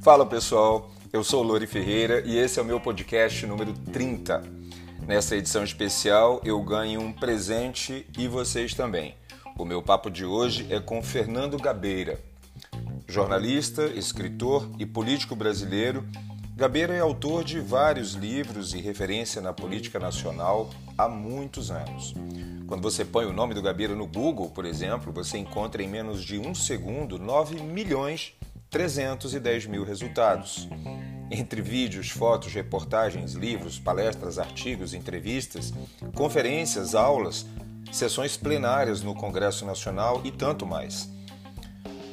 Fala pessoal, eu sou Lori Ferreira e esse é o meu podcast número 30. Nessa edição especial eu ganho um presente e vocês também. O meu papo de hoje é com Fernando Gabeira. Jornalista, escritor e político brasileiro, Gabeira é autor de vários livros e referência na política nacional há muitos anos. Quando você põe o nome do Gabeira no Google, por exemplo, você encontra em menos de um segundo 9 milhões 310 mil resultados. Entre vídeos, fotos, reportagens, livros, palestras, artigos, entrevistas, conferências, aulas, sessões plenárias no Congresso Nacional e tanto mais.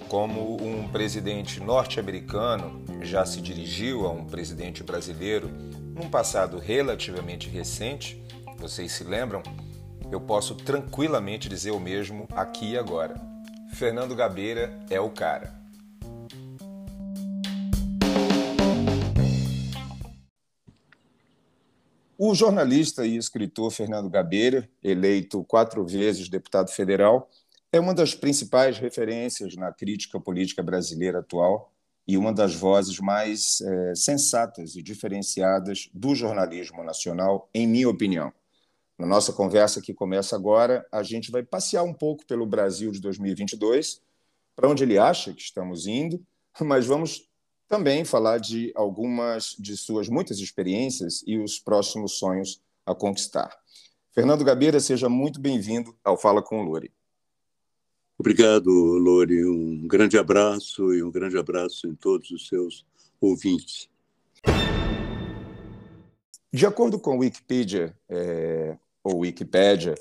Como um presidente norte-americano já se dirigiu a um presidente brasileiro num passado relativamente recente, vocês se lembram? Eu posso tranquilamente dizer o mesmo aqui e agora. Fernando Gabeira é o cara. O jornalista e escritor Fernando Gabeira, eleito quatro vezes deputado federal, é uma das principais referências na crítica política brasileira atual e uma das vozes mais é, sensatas e diferenciadas do jornalismo nacional, em minha opinião. Na nossa conversa que começa agora, a gente vai passear um pouco pelo Brasil de 2022, para onde ele acha que estamos indo, mas vamos também falar de algumas de suas muitas experiências e os próximos sonhos a conquistar. Fernando Gabeira, seja muito bem-vindo ao Fala com o Lore. Obrigado, Lore. Um grande abraço e um grande abraço em todos os seus ouvintes. De acordo com o Wikipedia, é, ou Wikipédia,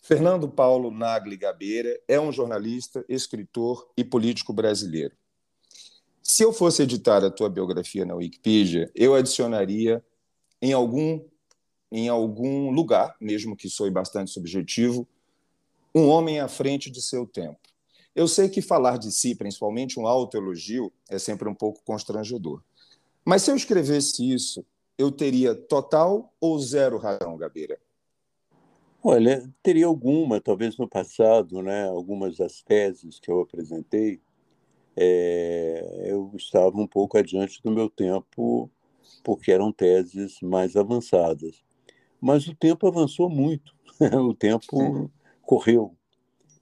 Fernando Paulo Nagli Gabeira é um jornalista, escritor e político brasileiro. Se eu fosse editar a tua biografia na Wikipedia, eu adicionaria em algum em algum lugar, mesmo que soe bastante subjetivo, um homem à frente de seu tempo. Eu sei que falar de si, principalmente um autoelogio, é sempre um pouco constrangedor. Mas se eu escrevesse isso, eu teria total ou zero razão, Gabeira? Olha, teria alguma, talvez no passado, né? algumas das teses que eu apresentei é, eu estava um pouco adiante do meu tempo, porque eram teses mais avançadas. Mas o tempo avançou muito, o tempo correu.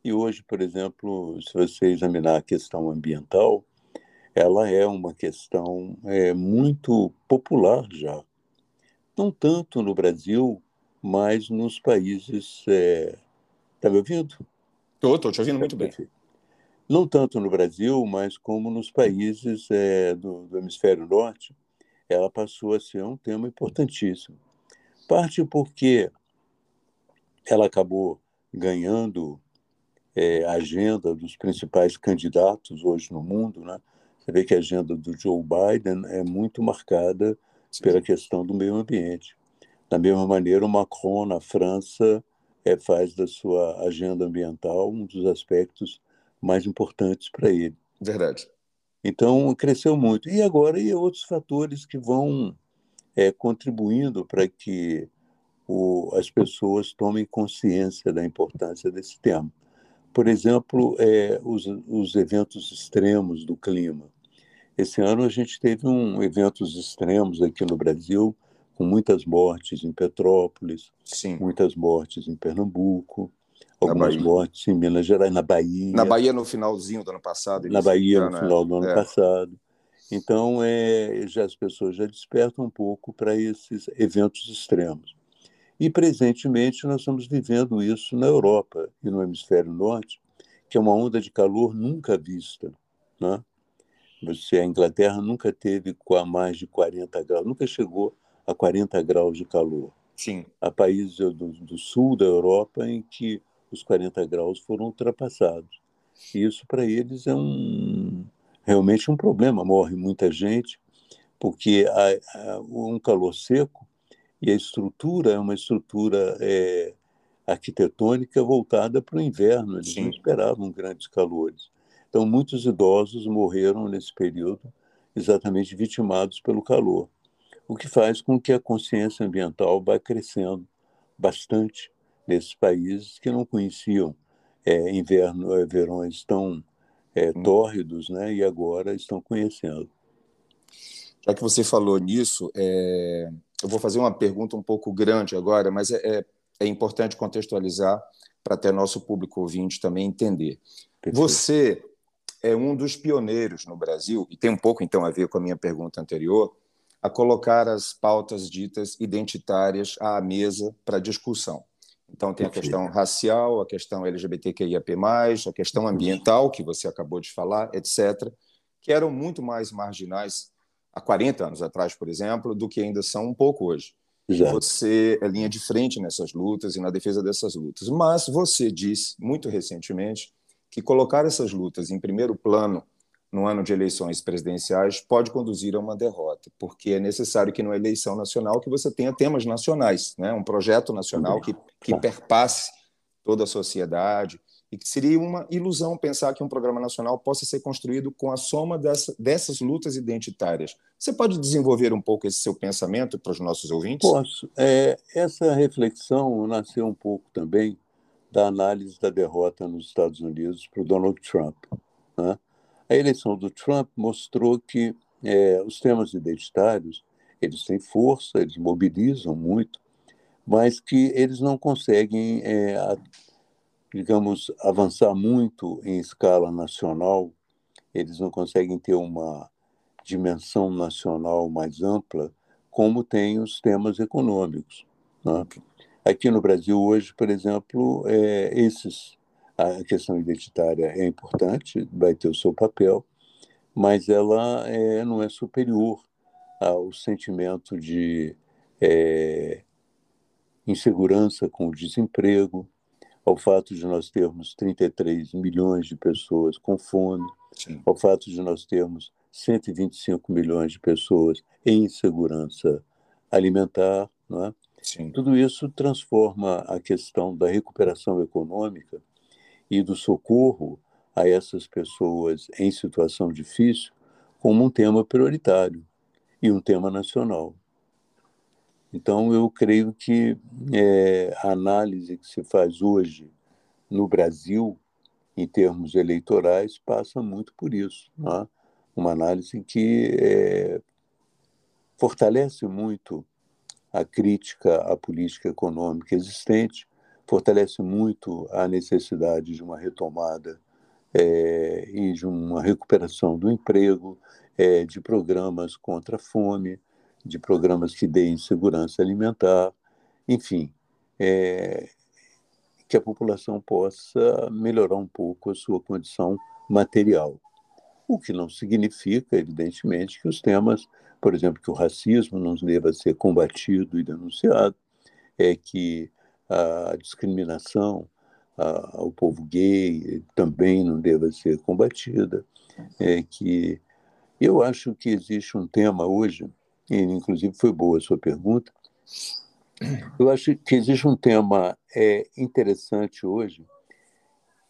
E hoje, por exemplo, se você examinar a questão ambiental, ela é uma questão é, muito popular já. Não tanto no Brasil, mas nos países. Está é... Tá me ouvindo? Estou, estou te ouvindo muito bem não tanto no Brasil, mas como nos países é, do, do, hemisfério norte, ela passou a ser um tema importantíssimo. Parte porque ela acabou ganhando é, a agenda dos principais candidatos hoje no mundo, né? Você vê que a agenda do Joe Biden é muito marcada Sim. pela questão do meio ambiente. Da mesma maneira, o Macron, na França, é, faz da sua agenda ambiental um dos aspectos mais importantes para ele. Verdade. Então, cresceu muito. E agora, e outros fatores que vão é, contribuindo para que o, as pessoas tomem consciência da importância desse tema. Por exemplo, é, os, os eventos extremos do clima. Esse ano a gente teve um eventos extremos aqui no Brasil, com muitas mortes em Petrópolis, Sim. muitas mortes em Pernambuco, algumas mortes em Minas Gerais, na Bahia. Na Bahia no finalzinho do ano passado. Na Bahia no final do ano é. passado. Então, é, já as pessoas já despertam um pouco para esses eventos extremos. E, presentemente, nós estamos vivendo isso na Europa e no hemisfério norte, que é uma onda de calor nunca vista. Né? Você, a Inglaterra nunca teve mais de 40 graus, nunca chegou a 40 graus de calor. Sim. Há países do, do sul da Europa em que os 40 graus foram ultrapassados. E isso para eles é um realmente um problema. Morre muita gente porque há, há um calor seco e a estrutura é uma estrutura é, arquitetônica voltada para o inverno. Eles Sim. não esperavam grandes calores. Então, muitos idosos morreram nesse período exatamente vitimados pelo calor, o que faz com que a consciência ambiental vá crescendo bastante nesses países que não conheciam é, inverno, é, verões tão é, hum. tórridos, né? E agora estão conhecendo. Já que você falou nisso, é, eu vou fazer uma pergunta um pouco grande agora, mas é, é, é importante contextualizar para até nosso público ouvinte também entender. Perfeito. Você é um dos pioneiros no Brasil, e tem um pouco então a ver com a minha pergunta anterior, a colocar as pautas ditas identitárias à mesa para discussão. Então, tem a questão racial, a questão LGBTQIAP+, a questão ambiental, que você acabou de falar, etc., que eram muito mais marginais há 40 anos atrás, por exemplo, do que ainda são um pouco hoje. Exato. Você é linha de frente nessas lutas e na defesa dessas lutas. Mas você disse, muito recentemente, que colocar essas lutas em primeiro plano no ano de eleições presidenciais pode conduzir a uma derrota, porque é necessário que na eleição nacional que você tenha temas nacionais, né? um projeto nacional que, que perpasse toda a sociedade, e que seria uma ilusão pensar que um programa nacional possa ser construído com a soma dessa, dessas lutas identitárias. Você pode desenvolver um pouco esse seu pensamento para os nossos ouvintes? Posso. É, essa reflexão nasceu um pouco também da análise da derrota nos Estados Unidos para o Donald Trump. Né? A eleição do Trump mostrou que é, os temas identitários eles têm força, eles mobilizam muito, mas que eles não conseguem, é, a, digamos, avançar muito em escala nacional, eles não conseguem ter uma dimensão nacional mais ampla, como tem os temas econômicos. Né? Aqui no Brasil hoje, por exemplo, é, esses a questão identitária é importante, vai ter o seu papel, mas ela é, não é superior ao sentimento de é, insegurança com o desemprego, ao fato de nós termos 33 milhões de pessoas com fome, Sim. ao fato de nós termos 125 milhões de pessoas em insegurança alimentar. É? Tudo isso transforma a questão da recuperação econômica e do socorro a essas pessoas em situação difícil como um tema prioritário e um tema nacional. Então, eu creio que é, a análise que se faz hoje no Brasil, em termos eleitorais, passa muito por isso. Né? Uma análise que é, fortalece muito a crítica à política econômica existente, fortalece muito a necessidade de uma retomada é, e de uma recuperação do emprego, é, de programas contra a fome, de programas que deem segurança alimentar, enfim, é, que a população possa melhorar um pouco a sua condição material. O que não significa, evidentemente, que os temas, por exemplo, que o racismo não deva ser combatido e denunciado, é que a discriminação ao povo gay também não deva ser combatida, é que eu acho que existe um tema hoje, e inclusive foi boa a sua pergunta, eu acho que existe um tema é, interessante hoje,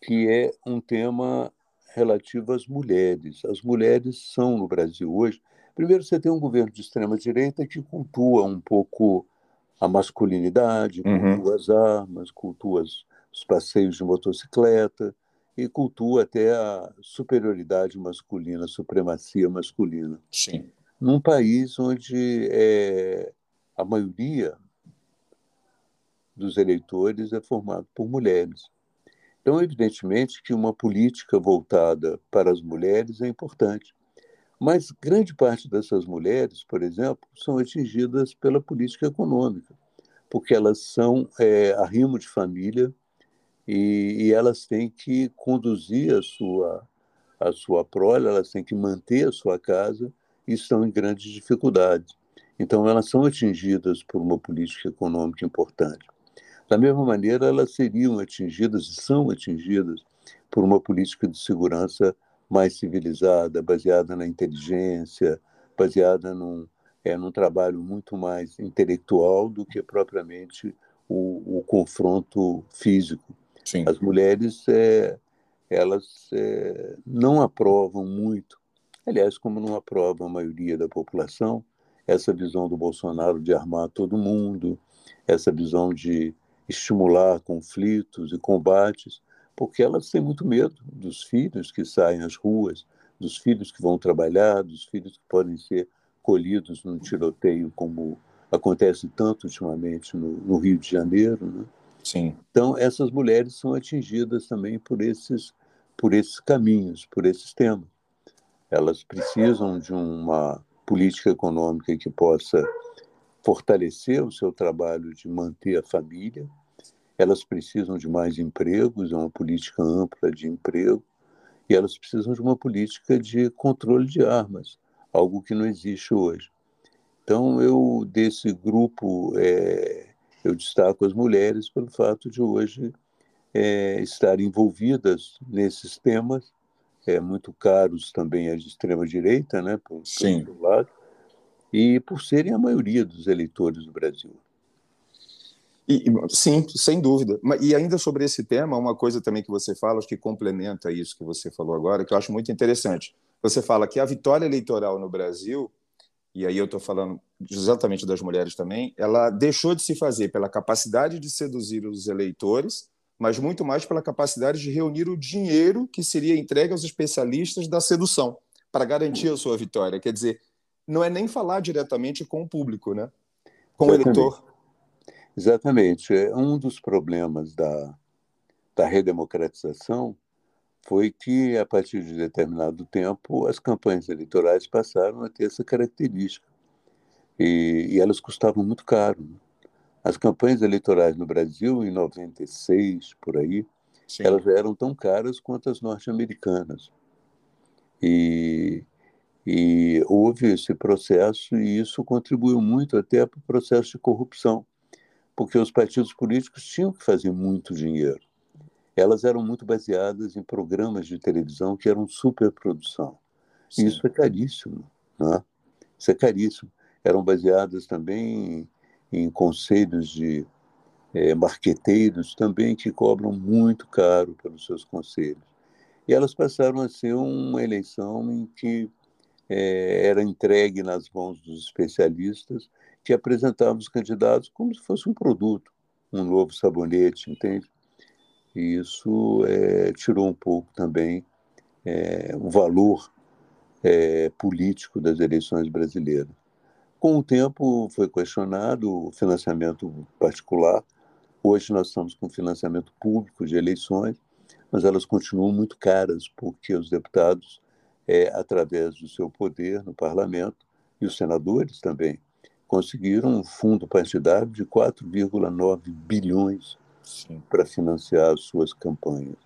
que é um tema relativo às mulheres. As mulheres são, no Brasil hoje, primeiro você tem um governo de extrema-direita que cultua um pouco a masculinidade, uhum. cultua as armas, cultua os passeios de motocicleta e cultua até a superioridade masculina, a supremacia masculina. Sim. Num país onde é, a maioria dos eleitores é formado por mulheres. Então, evidentemente que uma política voltada para as mulheres é importante. Mas grande parte dessas mulheres, por exemplo, são atingidas pela política econômica, porque elas são é, arrimo de família e, e, elas têm que conduzir a sua, a sua prole, elas têm que manter a sua casa e estão em grandes dificuldades. Então, elas são atingidas por uma política econômica importante. Da mesma maneira, elas seriam atingidas e são atingidas por uma política de segurança mais civilizada, baseada na inteligência, baseada num, é, num trabalho muito mais intelectual do que propriamente o, o confronto físico. Sim. As mulheres, é, elas é, não aprovam muito, aliás, como não aprovam a maioria da população, essa visão do Bolsonaro de armar todo mundo, essa visão de estimular conflitos e combates, porque elas têm muito medo dos filhos que saem às ruas, dos filhos que vão trabalhar, dos filhos que podem ser colhidos num tiroteio, como acontece tanto ultimamente no, no Rio de Janeiro. Né? Sim. Então, essas mulheres são atingidas também por esses, por esses caminhos, por esses temas. Elas precisam de uma política econômica que possa fortalecer o seu trabalho de manter a família, elas precisam de mais empregos, é uma política ampla de emprego, e elas precisam de uma política de controle de armas, algo que não existe hoje. Então, eu, desse grupo, é, eu destaco as mulheres pelo fato de hoje é, estarem envolvidas nesses temas, é, muito caros também à extrema-direita, né, por, Sim. por lado, e por serem a maioria dos eleitores do Brasil. E, sim, sem dúvida. E ainda sobre esse tema, uma coisa também que você fala, acho que complementa isso que você falou agora, que eu acho muito interessante. Você fala que a vitória eleitoral no Brasil, e aí eu estou falando exatamente das mulheres também, ela deixou de se fazer pela capacidade de seduzir os eleitores, mas muito mais pela capacidade de reunir o dinheiro que seria entregue aos especialistas da sedução para garantir a sua vitória. Quer dizer, não é nem falar diretamente com o público, né? com o eleitor. Exatamente. É, um dos problemas da, da redemocratização foi que, a partir de determinado tempo, as campanhas eleitorais passaram a ter essa característica. E, e elas custavam muito caro. Né? As campanhas eleitorais no Brasil, em 96, por aí, Sim. elas eram tão caras quanto as norte-americanas. E, e houve esse processo, e isso contribuiu muito até para o processo de corrupção porque os partidos políticos tinham que fazer muito dinheiro. Elas eram muito baseadas em programas de televisão que eram superprodução. E isso é caríssimo. Né? Isso é caríssimo. Eram baseadas também em, em conselhos de é, marqueteiros também que cobram muito caro pelos seus conselhos. E elas passaram a ser uma eleição em que é, era entregue nas mãos dos especialistas que apresentava os candidatos como se fosse um produto, um novo sabonete, entende? E isso é, tirou um pouco também é, o valor é, político das eleições brasileiras. Com o tempo foi questionado o financiamento particular. Hoje nós estamos com financiamento público de eleições, mas elas continuam muito caras, porque os deputados, é, através do seu poder no parlamento, e os senadores também, conseguiram um fundo partidário de 4,9 bilhões para financiar as suas campanhas.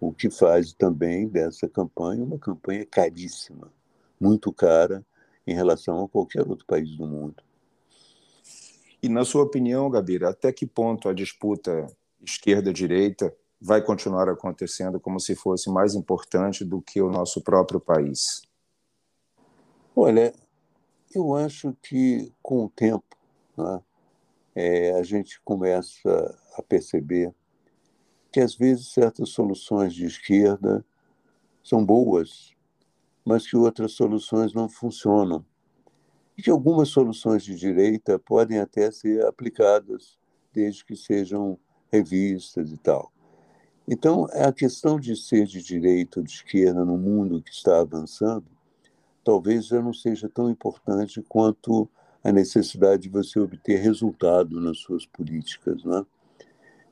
O que faz também dessa campanha uma campanha caríssima, muito cara em relação a qualquer outro país do mundo. E na sua opinião, Gabira, até que ponto a disputa esquerda-direita vai continuar acontecendo como se fosse mais importante do que o nosso próprio país? Olha, eu acho que, com o tempo, né, é, a gente começa a perceber que, às vezes, certas soluções de esquerda são boas, mas que outras soluções não funcionam. E que algumas soluções de direita podem até ser aplicadas, desde que sejam revistas e tal. Então, a questão de ser de direita ou de esquerda no mundo que está avançando talvez já não seja tão importante quanto a necessidade de você obter resultado nas suas políticas. Né?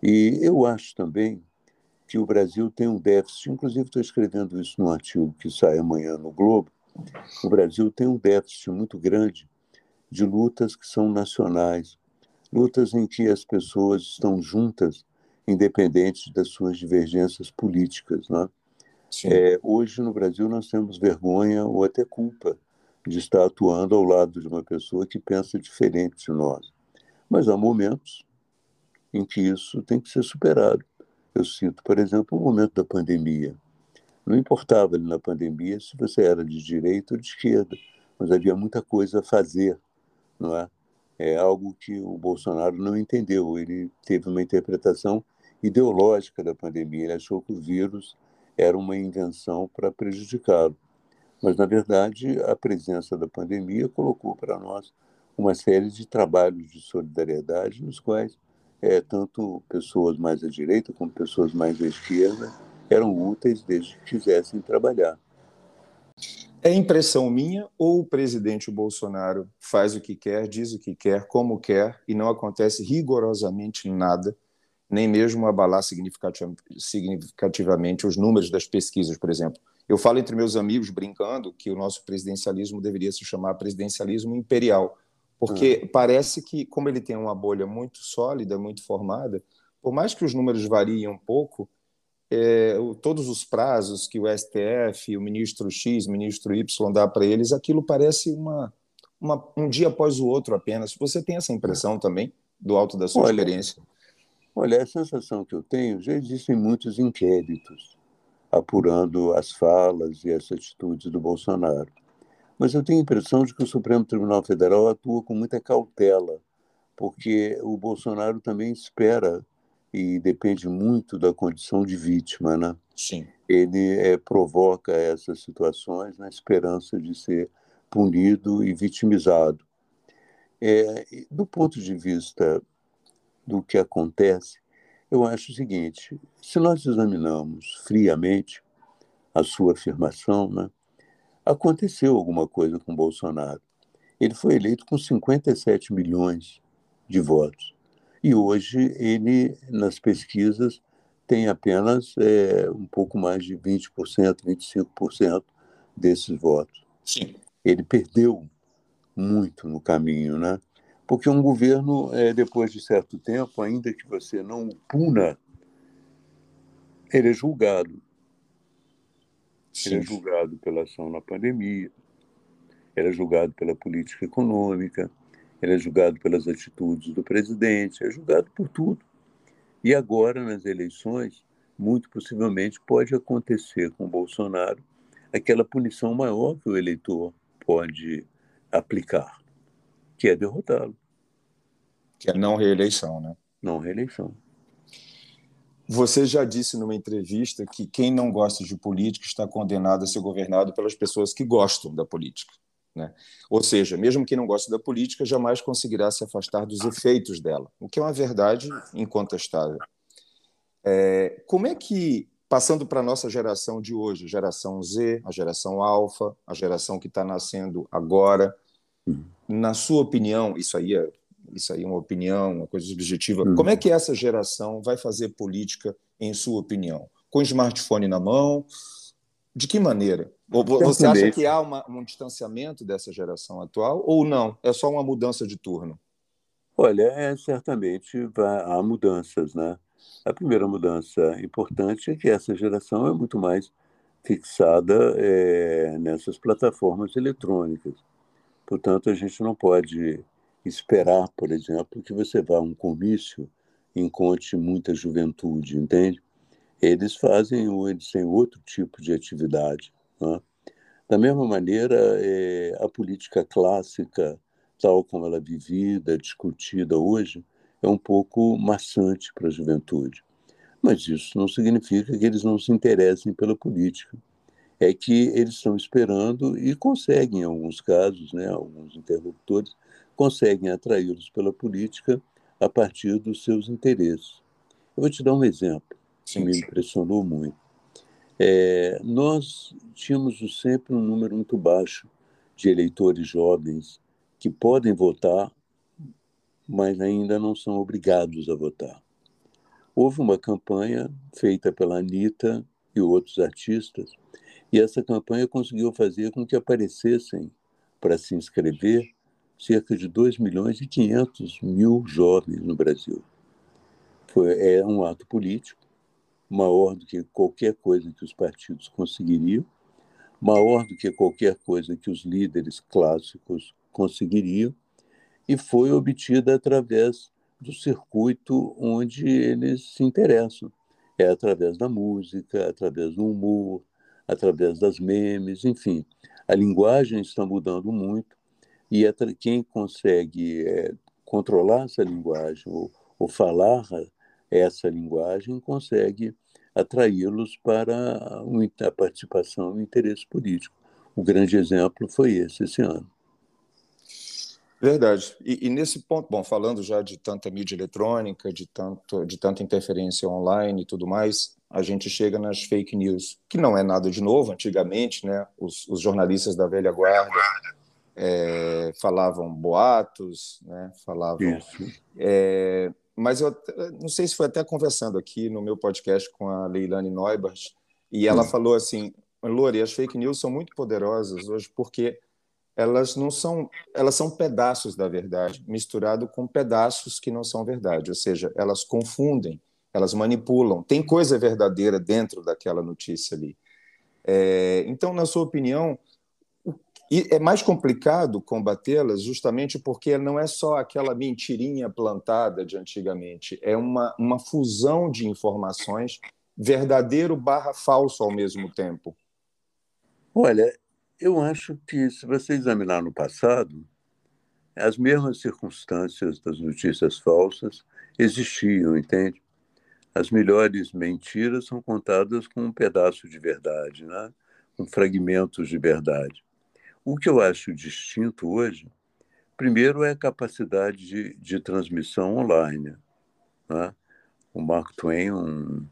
E eu acho também que o Brasil tem um déficit, inclusive estou escrevendo isso num artigo que sai amanhã no Globo, o Brasil tem um déficit muito grande de lutas que são nacionais, lutas em que as pessoas estão juntas, independentes das suas divergências políticas. Né? É, hoje, no Brasil, nós temos vergonha ou até culpa de estar atuando ao lado de uma pessoa que pensa diferente de nós. Mas há momentos em que isso tem que ser superado. Eu cito, por exemplo, o momento da pandemia. Não importava na pandemia se você era de direita ou de esquerda, mas havia muita coisa a fazer, não é? É algo que o Bolsonaro não entendeu. Ele teve uma interpretação ideológica da pandemia. Ele achou que o vírus era uma invenção para prejudicá-lo. Mas, na verdade, a presença da pandemia colocou para nós uma série de trabalhos de solidariedade nos quais é, tanto pessoas mais à direita como pessoas mais à esquerda eram úteis desde que quisessem trabalhar. É impressão minha ou o presidente Bolsonaro faz o que quer, diz o que quer, como quer e não acontece rigorosamente nada, nem mesmo abalar significativamente os números das pesquisas, por exemplo? Eu falo entre meus amigos, brincando, que o nosso presidencialismo deveria se chamar presidencialismo imperial, porque hum. parece que, como ele tem uma bolha muito sólida, muito formada, por mais que os números variem um pouco, é, todos os prazos que o STF, o ministro X, o ministro Y dá para eles, aquilo parece uma, uma, um dia após o outro apenas. Você tem essa impressão também, do alto da sua olha, experiência? Olha, a sensação que eu tenho, já existem muitos inquéritos apurando as falas e as atitudes do Bolsonaro. Mas eu tenho a impressão de que o Supremo Tribunal Federal atua com muita cautela, porque o Bolsonaro também espera e depende muito da condição de vítima, né? Sim. Ele é, provoca essas situações na esperança de ser punido e vitimizado. É, do ponto de vista do que acontece, eu acho o seguinte: se nós examinamos friamente a sua afirmação, né, aconteceu alguma coisa com Bolsonaro. Ele foi eleito com 57 milhões de votos. E hoje ele, nas pesquisas, tem apenas é, um pouco mais de 20%, 25% desses votos. Sim. Ele perdeu muito no caminho, né? Porque um governo, é, depois de certo tempo, ainda que você não o puna, ele é julgado. Sim. Ele é julgado pela ação na pandemia, ele é julgado pela política econômica, ele é julgado pelas atitudes do presidente, é julgado por tudo. E agora, nas eleições, muito possivelmente pode acontecer com Bolsonaro aquela punição maior que o eleitor pode aplicar, que é derrotá-lo. Que é não reeleição, né? Não reeleição. Você já disse numa entrevista que quem não gosta de política está condenado a ser governado pelas pessoas que gostam da política. Né? Ou seja, mesmo quem não gosta da política jamais conseguirá se afastar dos efeitos dela, o que é uma verdade incontestável. É, como é que, passando para a nossa geração de hoje, geração Z, a geração Alfa, a geração que está nascendo agora, uhum. na sua opinião, isso aí é, isso aí é uma opinião, uma coisa subjetiva, uhum. como é que essa geração vai fazer política, em sua opinião? Com o smartphone na mão? De que maneira? Você acha que há uma, um distanciamento dessa geração atual ou não? É só uma mudança de turno? Olha, é, certamente há mudanças, né? A primeira mudança importante é que essa geração é muito mais fixada é, nessas plataformas eletrônicas. Portanto, a gente não pode esperar, por exemplo, que você vá a um comício e encontre muita juventude, entende? Eles fazem, eles têm outro tipo de atividade. Né? Da mesma maneira, é, a política clássica, tal como ela é vivida, discutida hoje, é um pouco maçante para a juventude. Mas isso não significa que eles não se interessem pela política. É que eles estão esperando e conseguem, em alguns casos, né, alguns interlocutores, conseguem atraí-los pela política a partir dos seus interesses. Eu vou te dar um exemplo que me impressionou muito. É, nós tínhamos sempre um número muito baixo de eleitores jovens que podem votar, mas ainda não são obrigados a votar. Houve uma campanha feita pela Anitta e outros artistas, e essa campanha conseguiu fazer com que aparecessem para se inscrever cerca de 2 milhões e 500 mil jovens no Brasil. Foi, é um ato político, maior do que qualquer coisa que os partidos conseguiriam, maior do que qualquer coisa que os líderes clássicos conseguiriam, e foi obtida através do circuito onde eles se interessam. É através da música, através do humor, através das memes, enfim. A linguagem está mudando muito e quem consegue é, controlar essa linguagem ou, ou falar essa linguagem consegue atraí-los para a participação e interesse político. O grande exemplo foi esse, esse ano. Verdade. E, e, nesse ponto, bom, falando já de tanta mídia eletrônica, de, tanto, de tanta interferência online e tudo mais, a gente chega nas fake news, que não é nada de novo. Antigamente, né, os, os jornalistas da velha guarda é, falavam boatos, né, falavam. É, mas eu não sei se foi até conversando aqui no meu podcast com a Leilane Neubert, e ela hum. falou assim: Lore, as fake news são muito poderosas hoje porque elas não são, elas são pedaços da verdade, misturado com pedaços que não são verdade, ou seja, elas confundem, elas manipulam. Tem coisa verdadeira dentro daquela notícia ali. É, então, na sua opinião, é mais complicado combatê-las justamente porque não é só aquela mentirinha plantada de antigamente, é uma, uma fusão de informações verdadeiro barra falso ao mesmo tempo. Olha, eu acho que, se você examinar no passado, as mesmas circunstâncias das notícias falsas existiam, entende? As melhores mentiras são contadas com um pedaço de verdade, né? com fragmentos de verdade. O que eu acho distinto hoje, primeiro, é a capacidade de, de transmissão online. Né? O Mark Twain, um,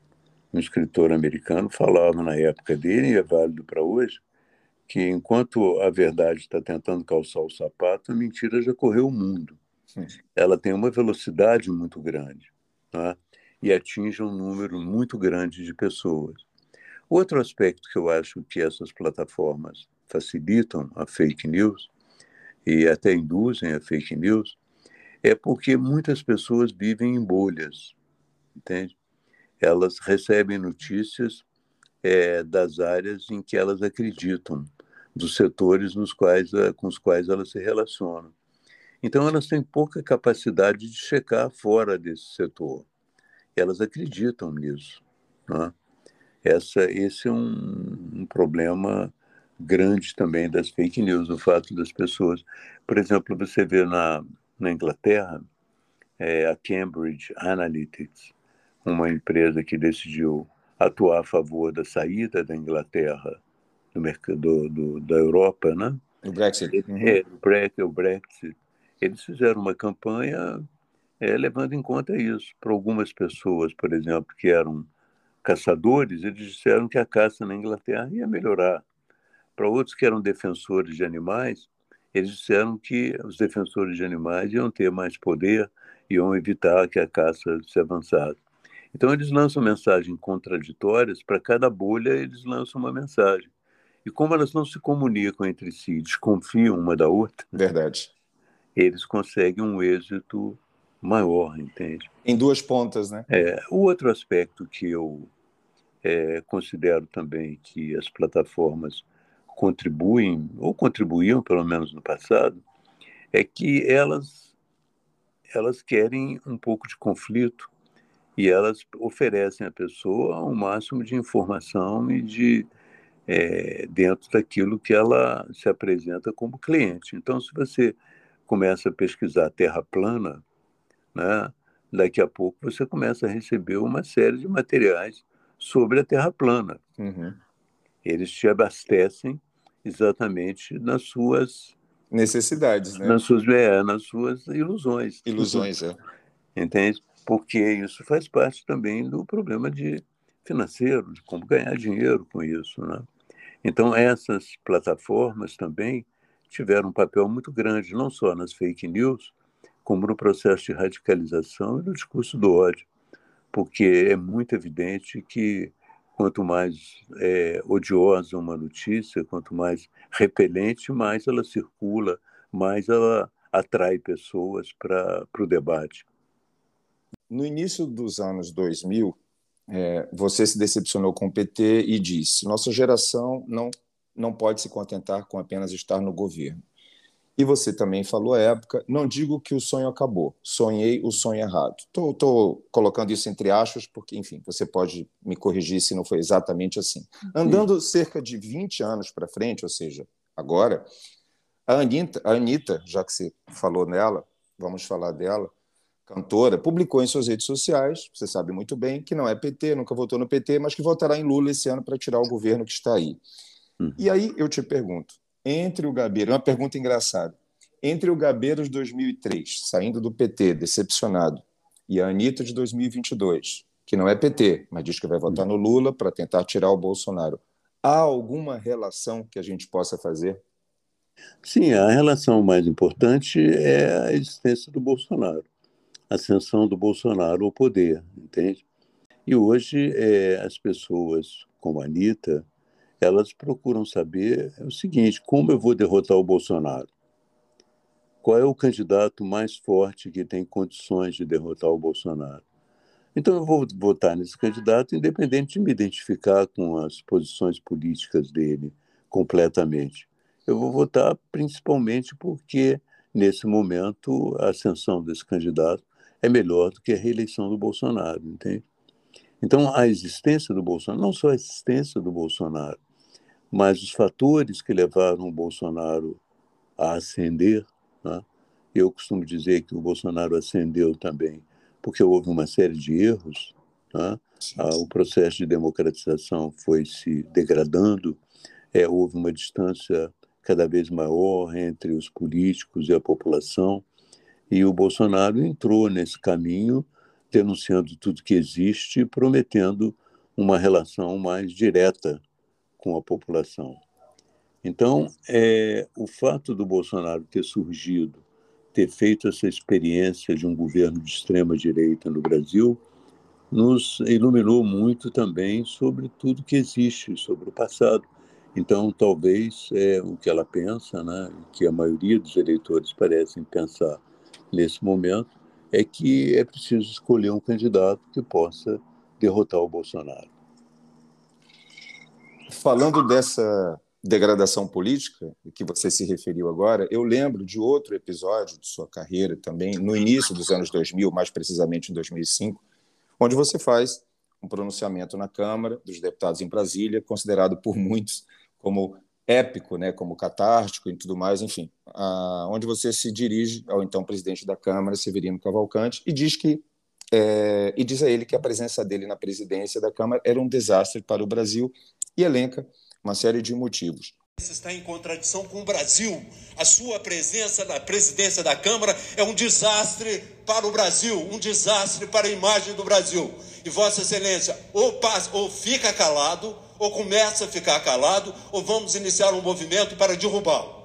um escritor americano, falava na época dele, e é válido para hoje, que enquanto a verdade está tentando calçar o sapato, a mentira já correu o mundo. Sim. Ela tem uma velocidade muito grande tá? e atinge um número muito grande de pessoas. Outro aspecto que eu acho que essas plataformas facilitam a fake news e até induzem a fake news é porque muitas pessoas vivem em bolhas, entende? Elas recebem notícias é, das áreas em que elas acreditam dos setores nos quais, eh, com os quais elas se relacionam. Então, elas têm pouca capacidade de checar fora desse setor. Elas acreditam nisso. Né? Essa, esse é um, um problema grande também das fake news, o fato das pessoas. Por exemplo, você vê na, na Inglaterra é, a Cambridge Analytics, uma empresa que decidiu atuar a favor da saída da Inglaterra do mercado do, da Europa, né? O Brexit. É, o Brexit, o Brexit. Eles fizeram uma campanha é, levando em conta isso. Para algumas pessoas, por exemplo, que eram caçadores, eles disseram que a caça na Inglaterra ia melhorar. Para outros que eram defensores de animais, eles disseram que os defensores de animais iam ter mais poder, iam evitar que a caça se avançasse. Então, eles lançam mensagens contraditórias, para cada bolha, eles lançam uma mensagem. E como elas não se comunicam entre si, desconfiam uma da outra. Verdade. Eles conseguem um êxito maior, entende? Em duas pontas, né? É, o outro aspecto que eu é, considero também que as plataformas contribuem, ou contribuíam pelo menos no passado, é que elas, elas querem um pouco de conflito e elas oferecem à pessoa o um máximo de informação e de é, dentro daquilo que ela se apresenta como cliente. Então, se você começa a pesquisar terra plana, né, daqui a pouco você começa a receber uma série de materiais sobre a terra plana. Uhum. Eles te abastecem exatamente nas suas necessidades, né? nas suas é, nas suas ilusões. Ilusões, é. Entende? Porque isso faz parte também do problema de financeiro, de como ganhar dinheiro com isso, né? Então, essas plataformas também tiveram um papel muito grande, não só nas fake news, como no processo de radicalização e no discurso do ódio, porque é muito evidente que quanto mais é, odiosa uma notícia, quanto mais repelente, mais ela circula, mais ela atrai pessoas para o debate. No início dos anos 2000, é, você se decepcionou com o PT e disse: nossa geração não, não pode se contentar com apenas estar no governo. E você também falou à época: não digo que o sonho acabou, sonhei o sonho errado. Estou colocando isso entre aspas, porque, enfim, você pode me corrigir se não foi exatamente assim. Andando cerca de 20 anos para frente, ou seja, agora, a Anitta, a Anitta, já que você falou nela, vamos falar dela cantora, publicou em suas redes sociais, você sabe muito bem, que não é PT, nunca votou no PT, mas que votará em Lula esse ano para tirar o governo que está aí. Uhum. E aí eu te pergunto, entre o Gabeira, uma pergunta engraçada, Entre o Gabeiros 2003, saindo do PT, decepcionado, e a Anitta de 2022, que não é PT, mas diz que vai votar no Lula para tentar tirar o Bolsonaro, há alguma relação que a gente possa fazer? Sim, a relação mais importante é a existência do Bolsonaro, a ascensão do Bolsonaro ao poder, entende? E hoje é, as pessoas como a Anitta, elas procuram saber o seguinte: como eu vou derrotar o Bolsonaro? Qual é o candidato mais forte que tem condições de derrotar o Bolsonaro? Então, eu vou votar nesse candidato, independente de me identificar com as posições políticas dele completamente. Eu vou votar principalmente porque, nesse momento, a ascensão desse candidato é melhor do que a reeleição do Bolsonaro, entende? Então, a existência do Bolsonaro, não só a existência do Bolsonaro, mas os fatores que levaram o Bolsonaro a ascender, né? eu costumo dizer que o Bolsonaro ascendeu também porque houve uma série de erros, né? o processo de democratização foi se degradando, é, houve uma distância cada vez maior entre os políticos e a população, e o Bolsonaro entrou nesse caminho denunciando tudo que existe, prometendo uma relação mais direta com a população. Então, é, o fato do Bolsonaro ter surgido, ter feito essa experiência de um governo de extrema direita no Brasil, nos iluminou muito também sobre tudo que existe, sobre o passado. Então, talvez é, o que ela pensa, né, que a maioria dos eleitores parecem pensar nesse momento, é que é preciso escolher um candidato que possa derrotar o Bolsonaro. Falando dessa degradação política que você se referiu agora, eu lembro de outro episódio de sua carreira também, no início dos anos 2000, mais precisamente em 2005, onde você faz um pronunciamento na Câmara dos Deputados em Brasília, considerado por muitos como épico, né, como catártico e tudo mais, enfim, a, onde você se dirige ao então presidente da Câmara, Severino Cavalcante, e diz que é, e diz a ele que a presença dele na presidência da Câmara era um desastre para o Brasil e elenca uma série de motivos. Isso está em contradição com o Brasil. A sua presença na presidência da Câmara é um desastre para o Brasil, um desastre para a imagem do Brasil. E Vossa Excelência, ou, passa, ou fica calado, ou começa a ficar calado, ou vamos iniciar um movimento para derrubá-lo.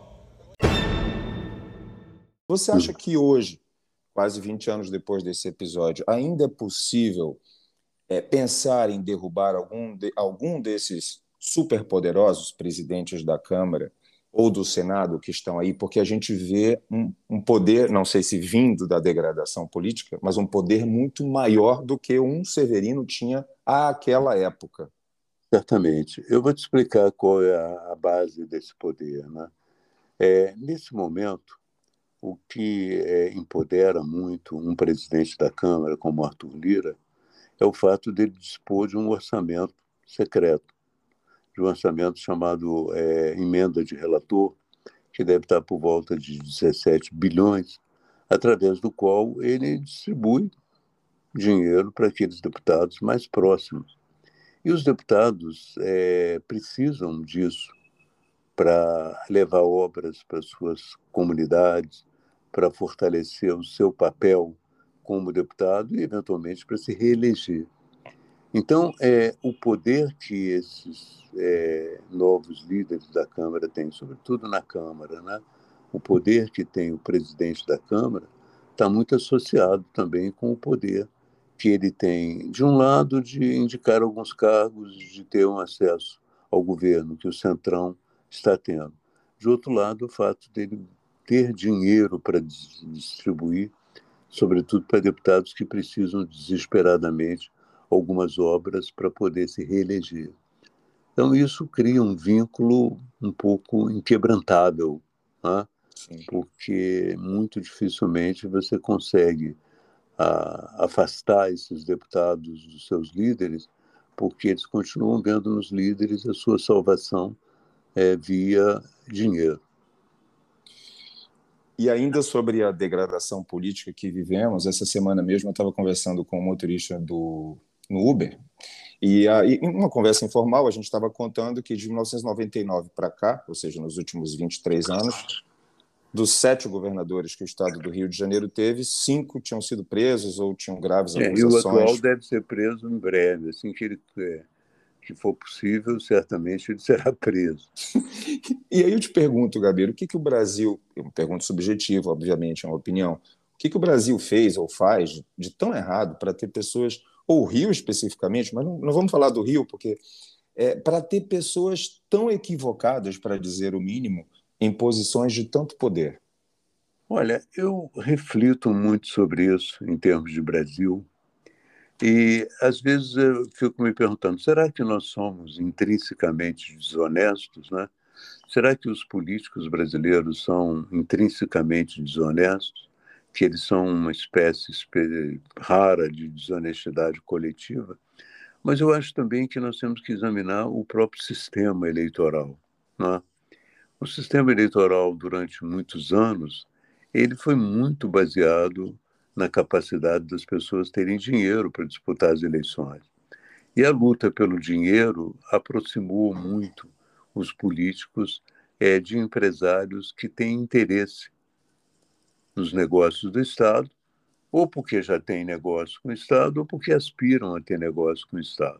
Você acha que hoje, quase 20 anos depois desse episódio, ainda é possível é, pensar em derrubar algum, de, algum desses superpoderosos presidentes da Câmara ou do Senado que estão aí, porque a gente vê um, um, poder, não sei se vindo da degradação política, mas um poder muito maior do que um Severino tinha àquela época. Certamente. Eu vou te explicar qual é a base desse poder. Né? É, nesse momento, o que é, empodera muito um presidente da Câmara, como Arthur Lira, é o fato dele dispor de um orçamento secreto, de um orçamento chamado é, emenda de relator, que deve estar por volta de 17 bilhões, através do qual ele distribui dinheiro para aqueles deputados mais próximos e os deputados é, precisam disso para levar obras para suas comunidades, para fortalecer o seu papel como deputado e, eventualmente, para se reeleger. Então, é, o poder que esses é, novos líderes da Câmara têm, sobretudo na Câmara, né? o poder que tem o presidente da Câmara, está muito associado também com o poder que ele tem, de um lado, de indicar alguns cargos, de ter um acesso ao governo que o Centrão está tendo. De outro lado, o fato dele ter dinheiro para distribuir, sobretudo para deputados que precisam desesperadamente algumas obras para poder se reeleger. Então, isso cria um vínculo um pouco inquebrantável, né? porque muito dificilmente você consegue a afastar esses deputados dos seus líderes, porque eles continuam vendo nos líderes a sua salvação é, via dinheiro. E ainda sobre a degradação política que vivemos, essa semana mesmo eu estava conversando com um motorista do, no Uber, e, a, e em uma conversa informal a gente estava contando que de 1999 para cá, ou seja, nos últimos 23 anos, dos sete governadores que o estado do Rio de Janeiro teve, cinco tinham sido presos ou tinham graves é, acusações. E o atual deve ser preso em breve, assim que ele é, que for possível, certamente ele será preso. e aí eu te pergunto, Gabriel, o que, que o Brasil, uma pergunta subjetiva, obviamente, é uma opinião, o que, que o Brasil fez ou faz de tão errado para ter pessoas, ou Rio especificamente, mas não, não vamos falar do Rio, porque é, para ter pessoas tão equivocadas, para dizer o mínimo, em posições de tanto poder? Olha, eu reflito muito sobre isso em termos de Brasil. E às vezes eu fico me perguntando: será que nós somos intrinsecamente desonestos? Né? Será que os políticos brasileiros são intrinsecamente desonestos? Que eles são uma espécie rara de desonestidade coletiva? Mas eu acho também que nós temos que examinar o próprio sistema eleitoral. Né? O sistema eleitoral, durante muitos anos, ele foi muito baseado na capacidade das pessoas terem dinheiro para disputar as eleições. E a luta pelo dinheiro aproximou muito os políticos é, de empresários que têm interesse nos negócios do Estado, ou porque já têm negócio com o Estado, ou porque aspiram a ter negócio com o Estado.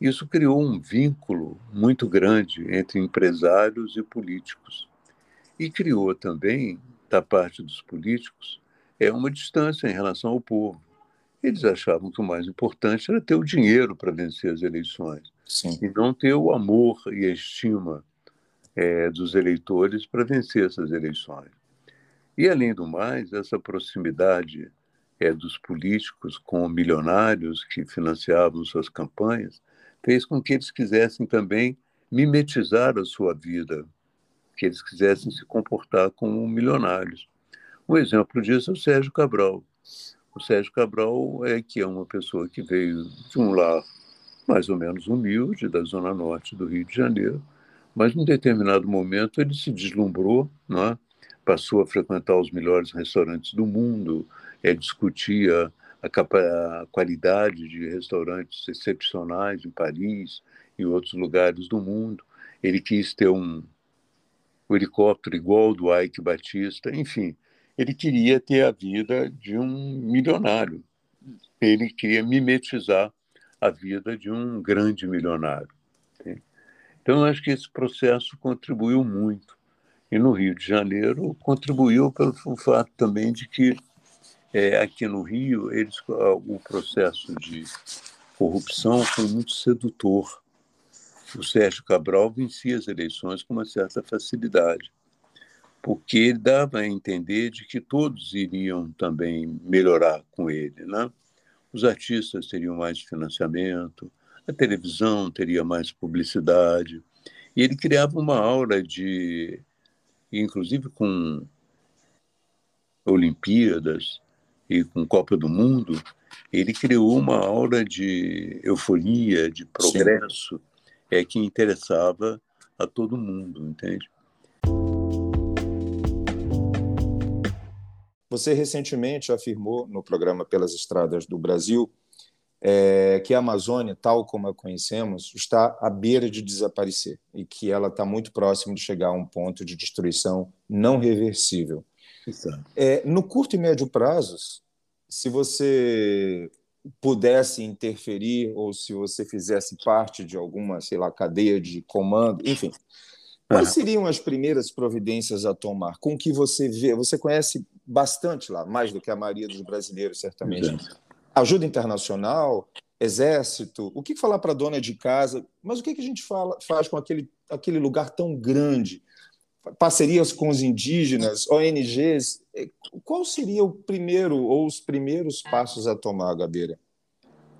Isso criou um vínculo muito grande entre empresários e políticos. E criou também, da parte dos políticos, é uma distância em relação ao povo. Eles achavam que o mais importante era ter o dinheiro para vencer as eleições Sim. e não ter o amor e a estima é, dos eleitores para vencer essas eleições. E, além do mais, essa proximidade é, dos políticos com milionários que financiavam suas campanhas fez com que eles quisessem também mimetizar a sua vida, que eles quisessem se comportar como milionários. Um exemplo disso é o Sérgio Cabral. O Sérgio Cabral é que é uma pessoa que veio de um lar mais ou menos humilde, da zona norte do Rio de Janeiro, mas num determinado momento ele se deslumbrou, é? Passou a frequentar os melhores restaurantes do mundo, é, discutia a, a qualidade de restaurantes excepcionais em Paris e outros lugares do mundo. Ele quis ter um, um helicóptero igual ao do Ike Batista, enfim, ele queria ter a vida de um milionário. Ele queria mimetizar a vida de um grande milionário. Então, acho que esse processo contribuiu muito. E no Rio de Janeiro, contribuiu pelo fato também de que é, aqui no Rio, eles, o processo de corrupção foi muito sedutor. O Sérgio Cabral vencia as eleições com uma certa facilidade, porque ele dava a entender de que todos iriam também melhorar com ele. Né? Os artistas teriam mais financiamento, a televisão teria mais publicidade, e ele criava uma aura de, inclusive com Olimpíadas, e com Copa do Mundo, ele criou uma aura de euforia, de progresso, Sim. é que interessava a todo mundo, entende? Você recentemente afirmou no programa Pelas Estradas do Brasil é, que a Amazônia, tal como a conhecemos, está à beira de desaparecer e que ela está muito próxima de chegar a um ponto de destruição não reversível. É, no curto e médio prazos, se você pudesse interferir ou se você fizesse parte de alguma, sei lá, cadeia de comando, enfim, quais seriam as primeiras providências a tomar? Com que você vê? Você conhece bastante lá, mais do que a maioria dos brasileiros, certamente. Exato. Ajuda internacional, exército, o que falar para a dona de casa? Mas o que a gente fala, faz com aquele, aquele lugar tão grande? parcerias com os indígenas, ONGs. É, qual seria o primeiro ou os primeiros passos a tomar, Gabeira?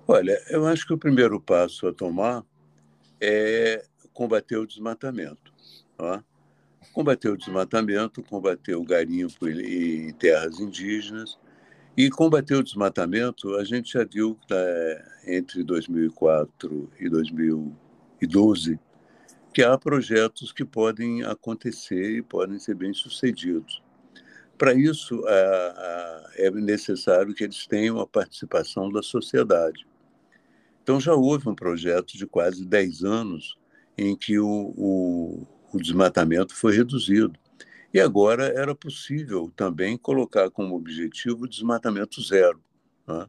Olha, eu acho que o primeiro passo a tomar é combater o desmatamento. Ó. Combater o desmatamento, combater o garimpo em terras indígenas. E combater o desmatamento, a gente já viu né, entre 2004 e 2012 que há projetos que podem acontecer e podem ser bem-sucedidos. Para isso, é necessário que eles tenham a participação da sociedade. Então, já houve um projeto de quase 10 anos em que o, o, o desmatamento foi reduzido. E agora era possível também colocar como objetivo desmatamento zero. Né?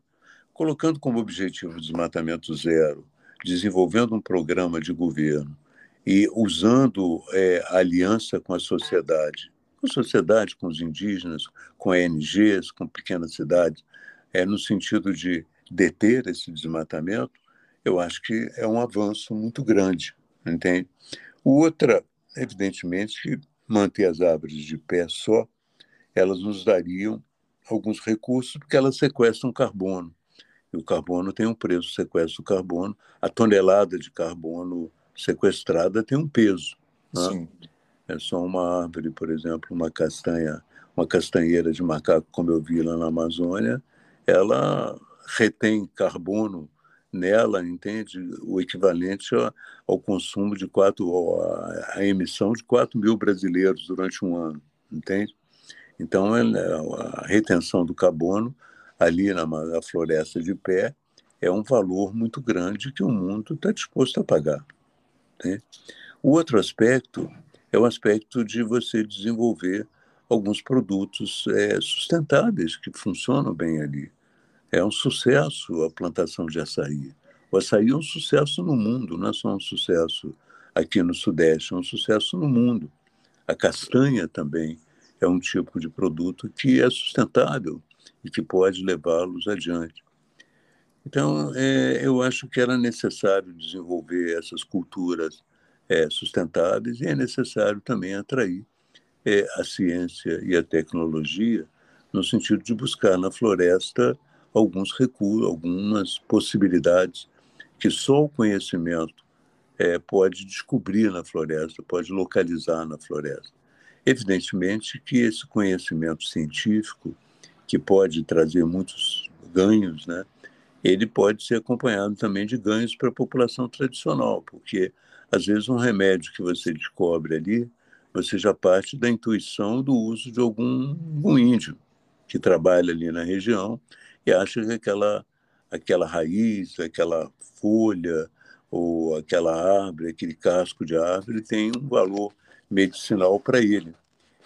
Colocando como objetivo desmatamento zero, desenvolvendo um programa de governo e usando é, aliança com a sociedade, com a sociedade, com os indígenas, com ONGs, com pequenas cidades, é, no sentido de deter esse desmatamento, eu acho que é um avanço muito grande, entende? Outra, evidentemente, manter as árvores de pé só, elas nos dariam alguns recursos, porque elas sequestram carbono. E o carbono tem um preço, sequestro do carbono. A tonelada de carbono sequestrada tem um peso. Né? Sim. É só uma árvore, por exemplo, uma castanha, uma castanheira de macaco, como eu vi lá na Amazônia, ela retém carbono nela, entende? O equivalente ao consumo de quatro, a, emissão de 4 mil brasileiros durante um ano, entende? Então, a retenção do carbono ali na, na floresta de pé é um valor muito grande que o mundo está disposto a pagar. Né? O outro aspecto é o aspecto de você desenvolver alguns produtos é, sustentáveis que funcionam bem ali. É um sucesso a plantação de açaí. O açaí é um sucesso no mundo, não é só um sucesso aqui no Sudeste, é um sucesso no mundo. A castanha também é um tipo de produto que é sustentável e que pode levá-los adiante. Então, é, eu acho que era necessário desenvolver essas culturas é, sustentáveis e é necessário também atrair é, a ciência e a tecnologia no sentido de buscar na floresta alguns recursos, algumas possibilidades que só o conhecimento é, pode descobrir na floresta, pode localizar na floresta. Evidentemente que esse conhecimento científico, que pode trazer muitos ganhos, né, ele pode ser acompanhado também de ganhos para a população tradicional, porque às vezes um remédio que você descobre ali, você já parte da intuição do uso de algum, algum índio que trabalha ali na região e acha que aquela, aquela raiz, aquela folha ou aquela árvore, aquele casco de árvore tem um valor medicinal para ele.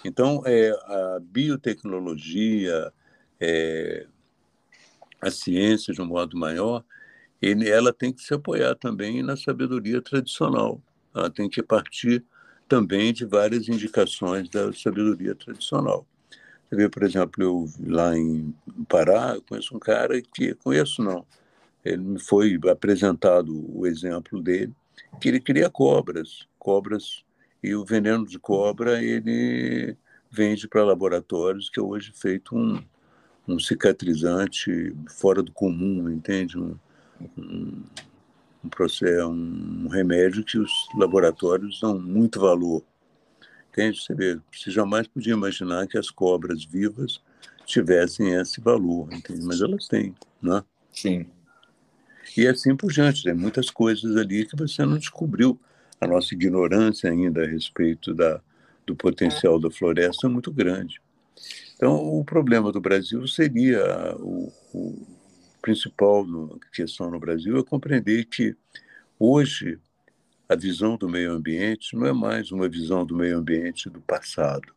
Então, é, a biotecnologia, é, a ciência de um modo maior, ele, ela tem que se apoiar também na sabedoria tradicional. Ela tem que partir também de várias indicações da sabedoria tradicional. Você vê, por exemplo, eu lá em Pará, conheço um cara que conheço não. Ele me foi apresentado o exemplo dele, que ele cria cobras, cobras e o veneno de cobra ele vende para laboratórios que é hoje feito um, um cicatrizante fora do comum, entende? Um, um, um, processo, um remédio que os laboratórios dão muito valor. Entende? Você vê, você jamais podia imaginar que as cobras vivas tivessem esse valor, entende? mas elas têm, né? Sim. E assim por diante, tem muitas coisas ali que você não descobriu. A nossa ignorância ainda a respeito da, do potencial da floresta é muito grande. Então, o problema do Brasil seria o, o principal no, questão no Brasil é compreender que hoje a visão do meio ambiente não é mais uma visão do meio ambiente do passado,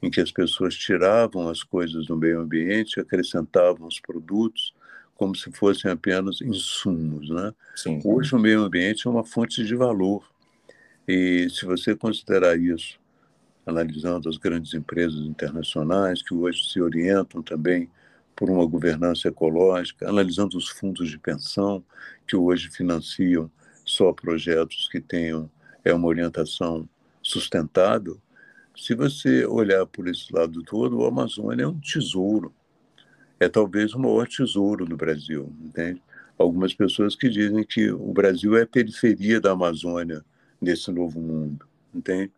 em que as pessoas tiravam as coisas do meio ambiente, acrescentavam os produtos como se fossem apenas insumos, né? Sim. Hoje o meio ambiente é uma fonte de valor e se você considerar isso, analisando as grandes empresas internacionais que hoje se orientam também por uma governança ecológica, analisando os fundos de pensão que hoje financiam só projetos que tenham é uma orientação sustentável, se você olhar por esse lado todo, o Amazônia é um tesouro. É talvez o maior tesouro do Brasil, entende? Algumas pessoas que dizem que o Brasil é a periferia da Amazônia nesse novo mundo, entende?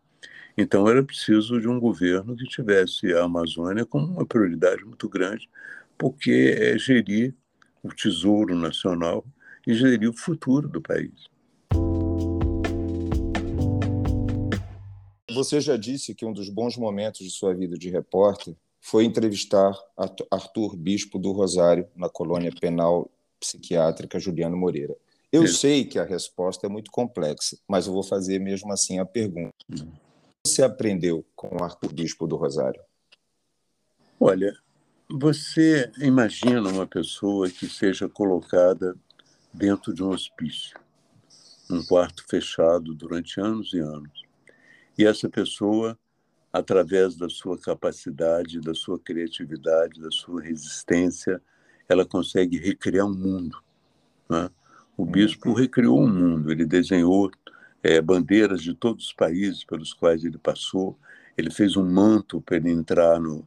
Então era preciso de um governo que tivesse a Amazônia como uma prioridade muito grande, porque é gerir o tesouro nacional e gerir o futuro do país. Você já disse que um dos bons momentos de sua vida de repórter foi entrevistar Arthur Bispo do Rosário na colônia penal psiquiátrica Juliano Moreira. Eu sei que a resposta é muito complexa, mas eu vou fazer mesmo assim a pergunta. você aprendeu com o Arthur Bispo do Rosário? Olha, você imagina uma pessoa que seja colocada dentro de um hospício, um quarto fechado durante anos e anos. E essa pessoa, através da sua capacidade, da sua criatividade, da sua resistência, ela consegue recriar um mundo. Né? O bispo recriou um mundo, ele desenhou é, bandeiras de todos os países pelos quais ele passou, ele fez um manto para ele entrar no,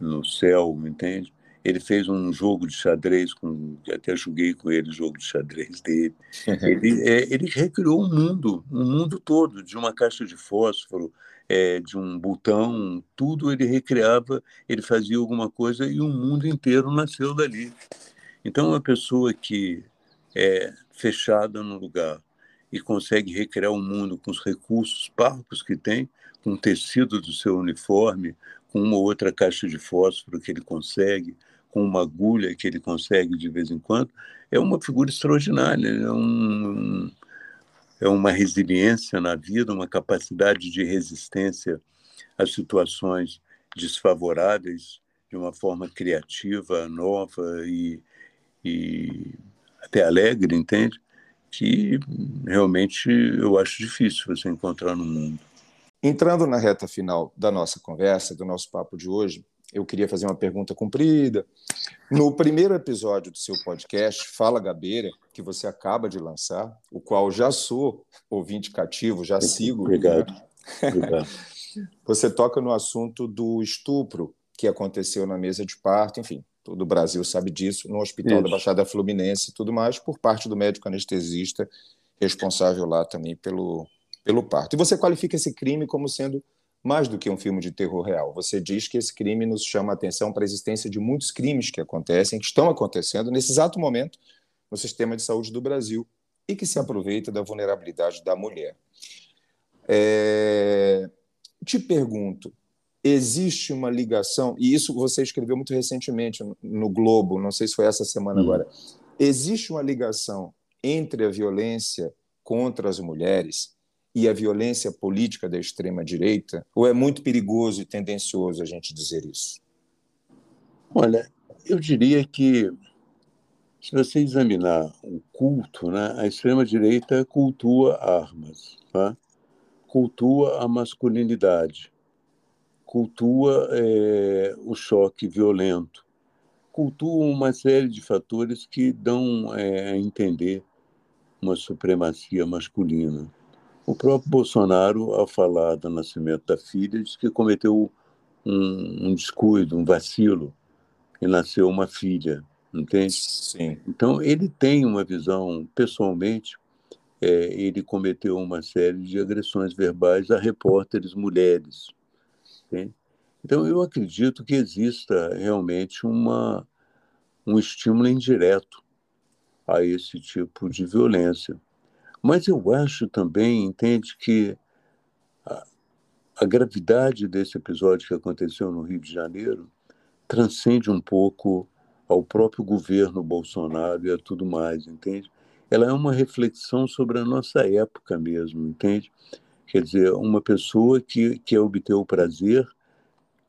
no céu, entende? Ele fez um jogo de xadrez, com, até joguei com ele o jogo de xadrez dele. Ele, é, ele recriou um mundo, um mundo todo, de uma caixa de fósforo, é, de um botão, tudo ele recriava, ele fazia alguma coisa e o mundo inteiro nasceu dali. Então, uma pessoa que é fechada no lugar e consegue recriar um mundo com os recursos parcos que tem, com o tecido do seu uniforme, com uma outra caixa de fósforo que ele consegue, com uma agulha que ele consegue de vez em quando, é uma figura extraordinária, é, um, é uma resiliência na vida, uma capacidade de resistência às situações desfavoráveis de uma forma criativa, nova e, e até alegre, entende? Que realmente eu acho difícil você encontrar no mundo. Entrando na reta final da nossa conversa, do nosso papo de hoje, eu queria fazer uma pergunta comprida. No primeiro episódio do seu podcast, Fala Gabeira, que você acaba de lançar, o qual já sou ouvinte cativo, já sigo. Obrigado. Obrigado. Você toca no assunto do estupro que aconteceu na mesa de parto, enfim, todo o Brasil sabe disso, no Hospital Isso. da Baixada Fluminense e tudo mais, por parte do médico anestesista responsável lá também pelo, pelo parto. E você qualifica esse crime como sendo mais do que um filme de terror real. Você diz que esse crime nos chama a atenção para a existência de muitos crimes que acontecem, que estão acontecendo nesse exato momento no sistema de saúde do Brasil e que se aproveita da vulnerabilidade da mulher. É... Te pergunto, existe uma ligação, e isso você escreveu muito recentemente no Globo, não sei se foi essa semana hum. agora, existe uma ligação entre a violência contra as mulheres e a violência política da extrema-direita? Ou é muito perigoso e tendencioso a gente dizer isso? Olha, eu diria que, se você examinar o culto, né, a extrema-direita cultua armas, tá? cultua a masculinidade, cultua é, o choque violento, cultua uma série de fatores que dão é, a entender uma supremacia masculina. O próprio Bolsonaro, ao falar do nascimento da filha, disse que cometeu um, um descuido, um vacilo, e nasceu uma filha, entende? Sim. Então, ele tem uma visão, pessoalmente, é, ele cometeu uma série de agressões verbais a repórteres mulheres. Entende? Então, eu acredito que exista realmente uma, um estímulo indireto a esse tipo de violência. Mas eu acho também, entende, que a, a gravidade desse episódio que aconteceu no Rio de Janeiro transcende um pouco ao próprio governo Bolsonaro e a tudo mais, entende? Ela é uma reflexão sobre a nossa época mesmo, entende? Quer dizer, uma pessoa que quer obter o prazer,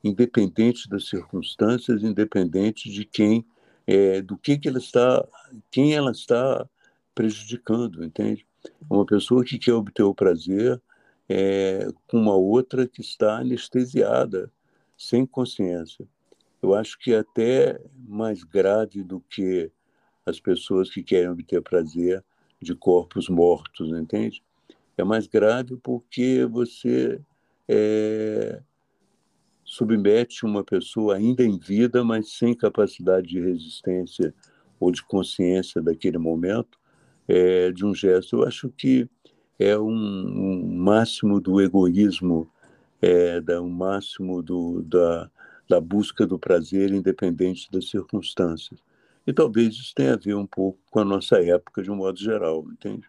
independente das circunstâncias, independente de quem, é, do que, que ela está, quem ela está prejudicando, entende? Uma pessoa que quer obter o prazer é, com uma outra que está anestesiada, sem consciência. Eu acho que é até mais grave do que as pessoas que querem obter prazer de corpos mortos, entende? É mais grave porque você é, submete uma pessoa ainda em vida, mas sem capacidade de resistência ou de consciência daquele momento, é, de um gesto. Eu acho que é um, um máximo do egoísmo, é, da, um máximo do, da, da busca do prazer independente das circunstâncias. E talvez isso tenha a ver um pouco com a nossa época de um modo geral, entende?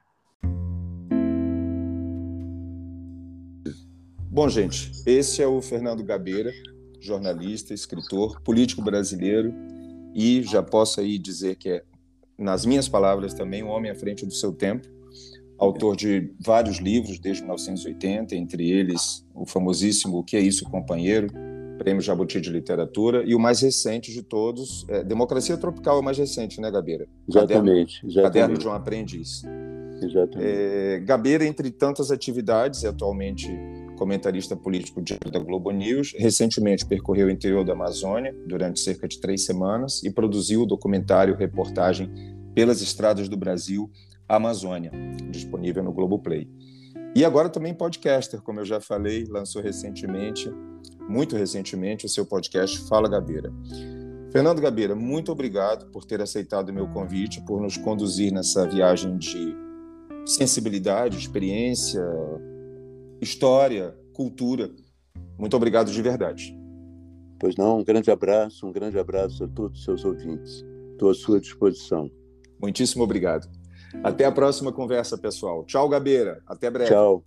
Bom, gente, esse é o Fernando Gabeira, jornalista, escritor, político brasileiro, e já posso aí dizer que é nas minhas palavras também, um homem à frente do seu tempo, autor de vários livros desde 1980, entre eles o famosíssimo O que é isso, companheiro? Prêmio Jabuti de Literatura, e o mais recente de todos, é Democracia Tropical é o mais recente, né, Gabeira? Exatamente. Caderno, exatamente. Caderno de um Aprendiz. Exatamente. É, Gabeira, entre tantas atividades, é atualmente comentarista político da Globo News. Recentemente percorreu o interior da Amazônia durante cerca de três semanas e produziu o documentário reportagem Pelas Estradas do Brasil, Amazônia, disponível no Globoplay. E agora também podcaster, como eu já falei, lançou recentemente, muito recentemente, o seu podcast Fala Gabeira. Fernando Gabeira, muito obrigado por ter aceitado o meu convite, por nos conduzir nessa viagem de sensibilidade, experiência, história, cultura. Muito obrigado de verdade. Pois não, um grande abraço, um grande abraço a todos os seus ouvintes. Estou à sua disposição. Muitíssimo obrigado. Até a próxima conversa, pessoal. Tchau, Gabeira. Até breve. Tchau.